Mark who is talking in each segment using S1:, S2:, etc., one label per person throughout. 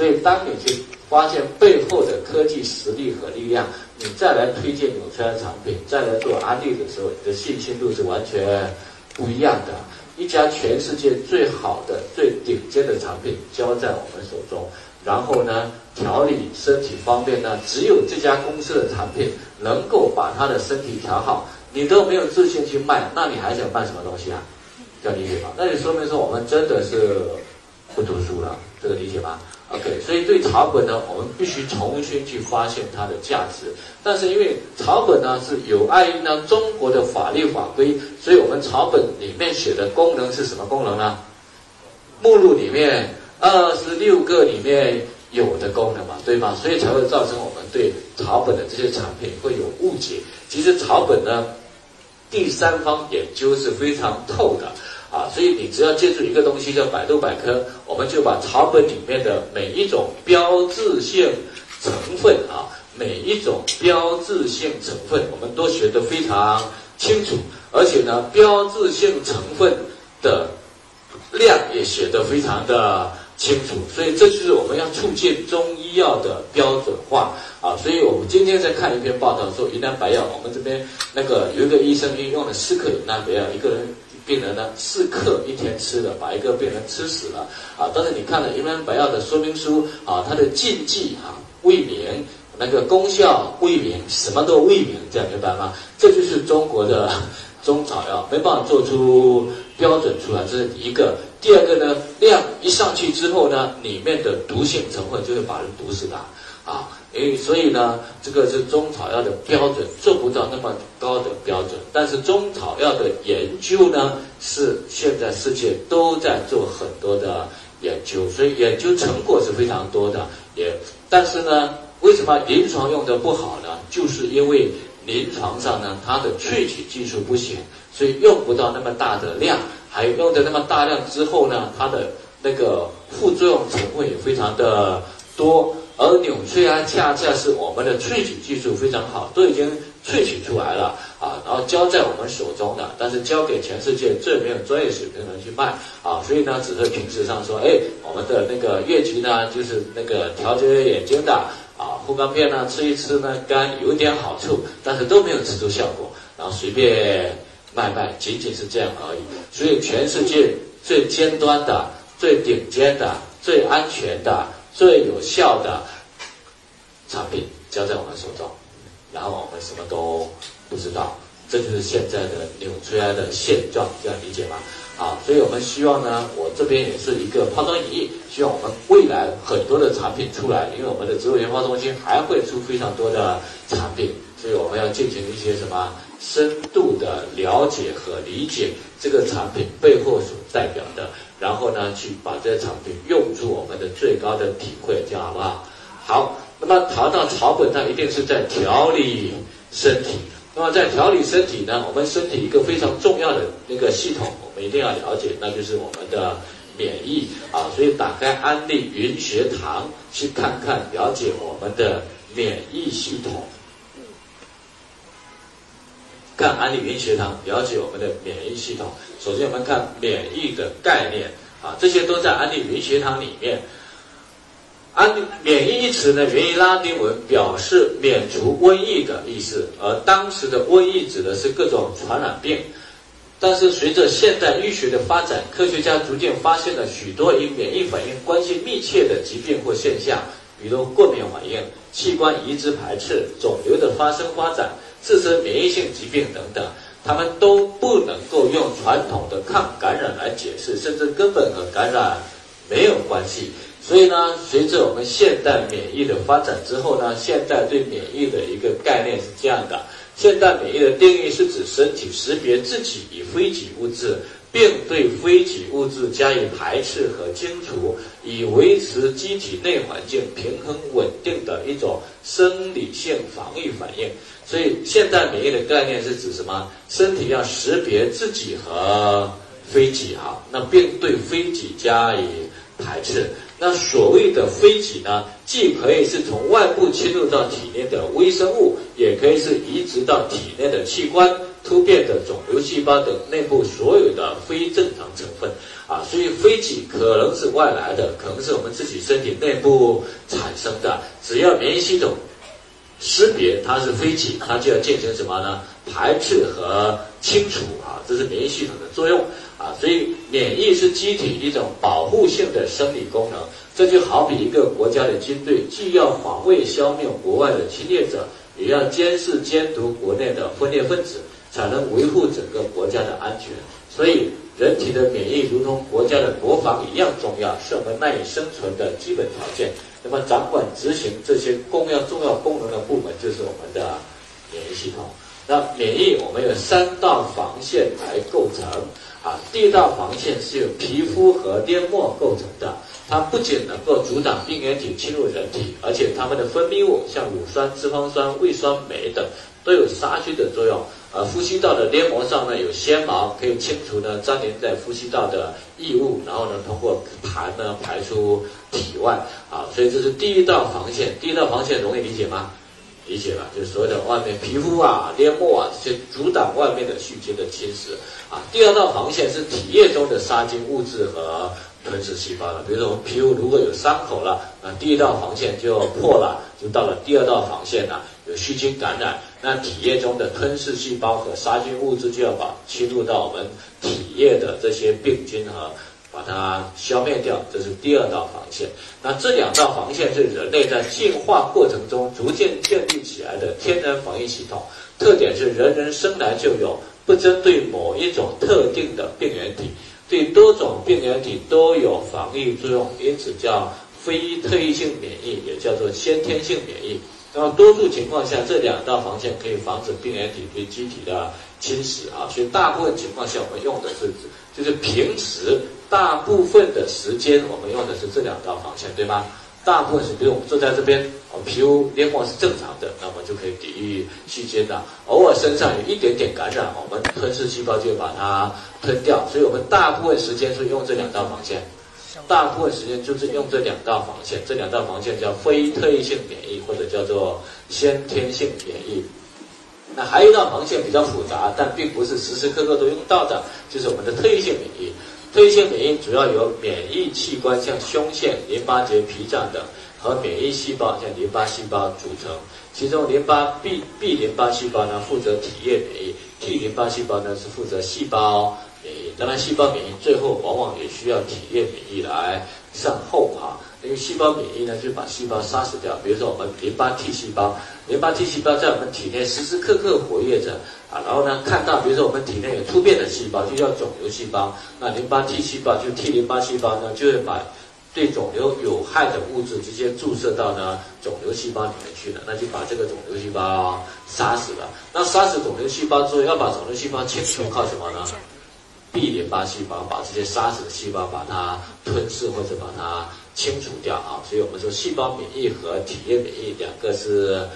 S1: 所以当你去发现背后的科技实力和力量，你再来推荐纽崔莱产品，再来做安利的时候，你的信心度是完全不一样的。一家全世界最好的、最顶尖的产品交在我们手中，然后呢，调理身体方面呢，只有这家公司的产品能够把他的身体调好，你都没有自信去卖，那你还想卖什么东西啊？这样理解吗？那就说明说我们真的是不读书了，这个理解吗？OK，所以对草本呢，我们必须重新去发现它的价值。但是因为草本呢是有碍于呢中国的法律法规，所以我们草本里面写的功能是什么功能呢？目录里面二十六个里面有的功能嘛，对吗？所以才会造成我们对草本的这些产品会有误解。其实草本呢，第三方研究是非常透的。啊，所以你只要借助一个东西叫百度百科，我们就把草本里面的每一种标志性成分啊，每一种标志性成分，我们都学得非常清楚，而且呢，标志性成分的量也写得非常的清楚，所以这就是我们要促进中医药的标准化啊。所以我们今天在看一篇报道说，云南白药，我们这边那个有一个医生用了四克云南白药，一个人。病人呢，四克一天吃的，把一个病人吃死了啊！但是你看了云南白药的说明书啊，它的禁忌啊未明，那个功效未明，什么都未明，这样明白吗？这就是中国的中草药没办法做出标准出来，这是一个。第二个呢，量一上去之后呢，里面的毒性成分就会把人毒死的啊。诶，所以呢，这个是中草药的标准做不到那么高的标准，但是中草药的研究呢，是现在世界都在做很多的研究，所以研究成果是非常多的。也，但是呢，为什么临床用的不好呢？就是因为临床上呢，它的萃取技术不行，所以用不到那么大的量，还用的那么大量之后呢，它的那个副作用成分也非常的多。而纽崔莱恰恰是我们的萃取技术非常好，都已经萃取出来了啊，然后交在我们手中的，但是交给全世界最没有专业水平的人去卖啊，所以呢，只是平时上说，哎，我们的那个月菊呢，就是那个调节眼睛的啊，护肝片呢，吃一吃呢，肝有点好处，但是都没有吃出效果，然后随便卖卖，仅仅是这样而已。所以全世界最尖端的、最顶尖的、最安全的。最有效的产品交在我们手中，然后我们什么都不知道，这就是现在的纽崔莱的现状，这样理解吗？好，所以我们希望呢，我这边也是一个抛砖引玉，希望我们未来很多的产品出来，因为我们的植物研发中心还会出非常多的产品，所以我们要进行一些什么深度的了解和理解这个产品背后所代表的。然后呢，去把这个产品用出我们的最高的体会，这样好不好？好，那么谈到草本，它一定是在调理身体。那么在调理身体呢，我们身体一个非常重要的那个系统，我们一定要了解，那就是我们的免疫啊。所以打开安利云学堂，去看看了解我们的免疫系统。看安利云学堂，了解我们的免疫系统。首先，我们看免疫的概念啊，这些都在安利云学堂里面。安免疫一词呢，源于拉丁文，表示免除瘟疫的意思。而当时的瘟疫指的是各种传染病。但是，随着现代医学的发展，科学家逐渐发现了许多与免疫反应关系密切的疾病或现象，比如过敏反应、器官移植排斥、肿瘤的发生发展。自身免疫性疾病等等，他们都不能够用传统的抗感染来解释，甚至根本和感染没有关系。所以呢，随着我们现代免疫的发展之后呢，现在对免疫的一个概念是这样的：现代免疫的定义是指身体识别自己与非己物质。并对非己物质加以排斥和清除，以维持机体内环境平衡稳定的一种生理性防御反应。所以，现代免疫的概念是指什么？身体要识别自己和非己啊，那并对非己加以排斥。那所谓的非己呢，既可以是从外部侵入到体内的微生物，也可以是移植到体内的器官。突变的肿瘤细胞等内部所有的非正常成分啊，所以非己可能是外来的，可能是我们自己身体内部产生的。只要免疫系统识别它是非己，它就要进行什么呢？排斥和清除啊，这是免疫系统的作用啊。所以免疫是机体一种保护性的生理功能。这就好比一个国家的军队，既要防卫消灭国外的侵略者，也要监视监督国内的分裂分子。才能维护整个国家的安全，所以人体的免疫如同国家的国防一样重要，是我们赖以生存的基本条件。那么掌管执行这些重要重要功能的部门就是我们的免疫系统。那免疫我们有三道防线来构成啊，第一道防线是由皮肤和黏膜构成的，它不仅能够阻挡病原体侵入人体，而且它们的分泌物像乳酸、脂肪酸、胃酸酶等都有杀菌的作用。呃，呼吸道的黏膜上呢有纤毛，可以清除呢粘连在呼吸道的异物，然后呢通过痰呢排出体外。啊，所以这是第一道防线。第一道防线容易理解吗？理解了，就是所谓的外面皮肤啊、黏膜啊这些阻挡外面的细菌的侵蚀。啊，第二道防线是体液中的杀菌物质和吞噬细胞了。比如说我们皮肤如果有伤口了，那第一道防线就破了，就到了第二道防线了。有细菌感染，那体液中的吞噬细胞和杀菌物质就要把侵入到我们体液的这些病菌和把它消灭掉，这是第二道防线。那这两道防线是人类在进化过程中逐渐建立起来的天然防御系统，特点是人人生来就有，不针对某一种特定的病原体，对多种病原体都有防御作用，因此叫非特异性免疫，也叫做先天性免疫。那么多数情况下，这两道防线可以防止病原体对机体的侵蚀啊，所以大部分情况下我们用的是，就是平时大部分的时间我们用的是这两道防线，对吗？大部分是，比如我们坐在这边，我们皮肤黏膜是正常的，那我们就可以抵御细菌的。偶尔身上有一点点感染，我们吞噬细胞就把它吞掉，所以我们大部分时间是用这两道防线。大部分时间就是用这两道防线，这两道防线叫非特异性免疫或者叫做先天性免疫。那还有一道防线比较复杂，但并不是时时刻刻都用到的，就是我们的特异性免疫。特异性免疫主要由免疫器官像胸腺、淋巴结、脾脏等和免疫细胞像淋巴细胞组成。其中淋巴 B B 淋巴细胞呢负责体液免疫，T 淋巴细胞呢是负责细胞。免疫，当然，细胞免疫最后往往也需要体液免疫来善后啊。因为细胞免疫呢，就把细胞杀死掉。比如说，我们淋巴 T 细胞，淋巴 T 细胞在我们体内时时刻刻活跃着啊。然后呢，看到比如说我们体内有突变的细胞，就叫肿瘤细胞。那淋巴 T 细胞就 T 淋巴细胞呢，就会把对肿瘤有害的物质直接注射到呢肿瘤细胞里面去了，那就把这个肿瘤细胞杀死了。那杀死肿瘤细胞之后，要把肿瘤细胞清除，靠什么呢？B 淋巴细胞把这些杀死的细胞把它吞噬或者把它清除掉啊，所以我们说细胞免疫和体液免疫两个是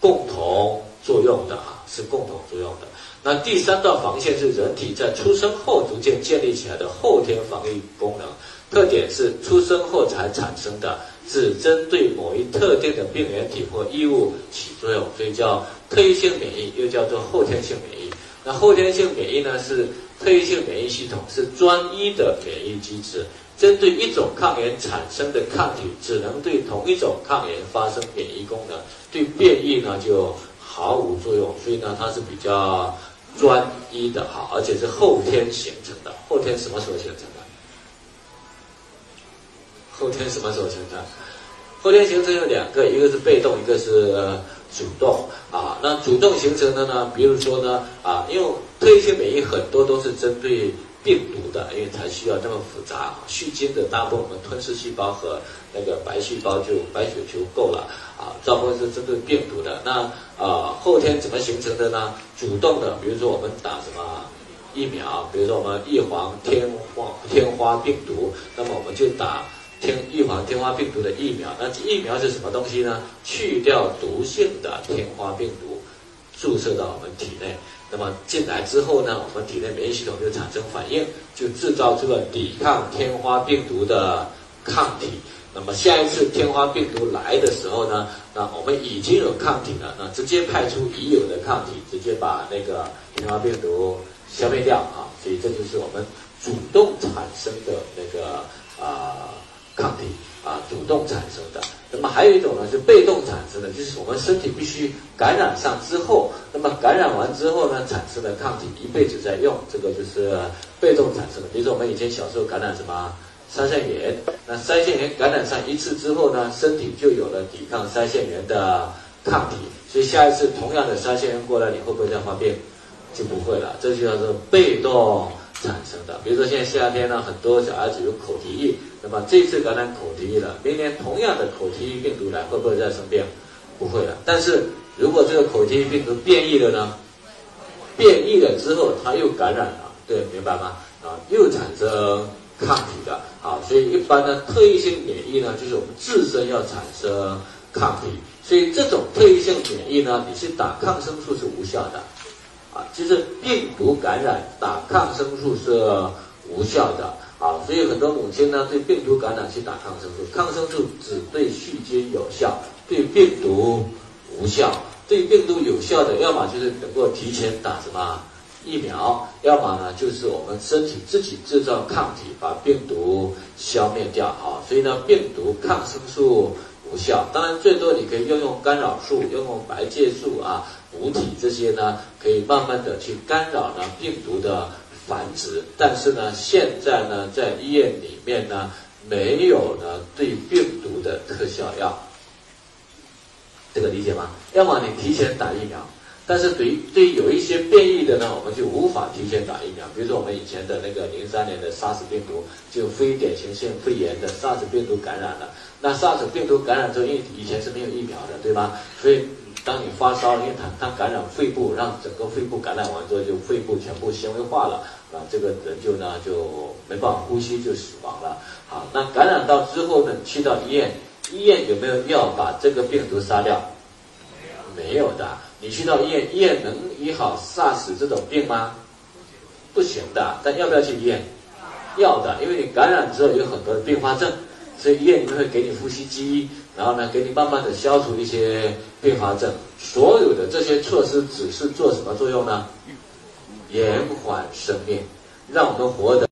S1: 共同作用的啊，是共同作用的。那第三道防线是人体在出生后逐渐建立起来的后天防御功能，特点是出生后才产生的，只针对某一特定的病原体或异物起作用，所以叫特异性免疫，又叫做后天性免疫。那后天性免疫呢是。特异性免疫系统是专一的免疫机制，针对一种抗原产生的抗体，只能对同一种抗原发生免疫功能，对变异呢就毫无作用。所以呢，它是比较专一的哈，而且是后天形成的。后天什么时候形成的？后天什么时候形成？后天形成有两个，一个是被动，一个是主动啊。那主动形成的呢，比如说呢啊，因为特异性免疫很多都是针对病毒的，因为才需要这么复杂。细菌的大部分我们吞噬细胞和那个白细胞就白血球够了啊，大部分是针对病毒的。那啊，后天怎么形成的呢？主动的，比如说我们打什么疫苗，比如说我们异黄天花天花病毒，那么我们就打。天预防天花病毒的疫苗，那疫苗是什么东西呢？去掉毒性的天花病毒，注射到我们体内。那么进来之后呢，我们体内免疫系统就产生反应，就制造出了抵抗天花病毒的抗体。那么下一次天花病毒来的时候呢，那我们已经有抗体了，那直接派出已有的抗体，直接把那个天花病毒消灭掉啊。所以这就是我们主动产生的那个啊抗体啊，主动产生的。那么还有一种呢是被动产生的，就是我们身体必须感染上之后，那么感染完之后呢产生的抗体一辈子在用，这个就是被动产生的。比如说我们以前小时候感染什么？腮腺炎，那腮腺炎感染上一次之后呢，身体就有了抵抗腮腺炎的抗体，所以下一次同样的腮腺炎过来，你会不会再发病？就不会了，这就叫做被动产生的。比如说现在夏天呢，很多小孩子有口蹄疫，那么这次感染口蹄疫了，明年同样的口蹄疫病毒来，会不会再生病？不会了。但是如果这个口蹄疫病毒变异了呢？变异了之后，它又感染了，对，明白吗？啊，又产生。抗体的啊，所以一般呢，特异性免疫呢，就是我们自身要产生抗体，所以这种特异性免疫呢，你去打抗生素是无效的，啊，就是病毒感染打抗生素是无效的所以很多母亲呢对病毒感染去打抗生素，抗生素只对细菌有效，对病毒无效，对病毒有效的，要么就是能够提前打什么。疫苗，要么呢，就是我们身体自己制造抗体，把病毒消灭掉啊。所以呢，病毒抗生素无效。当然，最多你可以用用干扰素，用用白介素啊，补体这些呢，可以慢慢的去干扰呢病毒的繁殖。但是呢，现在呢，在医院里面呢，没有呢对病毒的特效药。这个理解吗？要么你提前打疫苗。但是对于对于有一些变异的呢，我们就无法提前打疫苗。比如说我们以前的那个零三年的 SARS 病毒，就非典型性肺炎的 SARS 病毒感染了。那 SARS 病毒感染之后，因为以前是没有疫苗的，对吧？所以当你发烧，因为它它感染肺部，让整个肺部感染完之后，就肺部全部纤维化了，啊，这个人就呢就没办法呼吸，就死亡了。好，那感染到之后呢，去到医院，医院有没有药把这个病毒杀掉？没有的。你去到医院，医院能医好 SARS 这种病吗？不行的。但要不要去医院？要的，因为你感染之后有很多的并发症，所以医院里面会给你呼吸机，然后呢，给你慢慢的消除一些并发症。所有的这些措施只是做什么作用呢？延缓生命，让我们活得。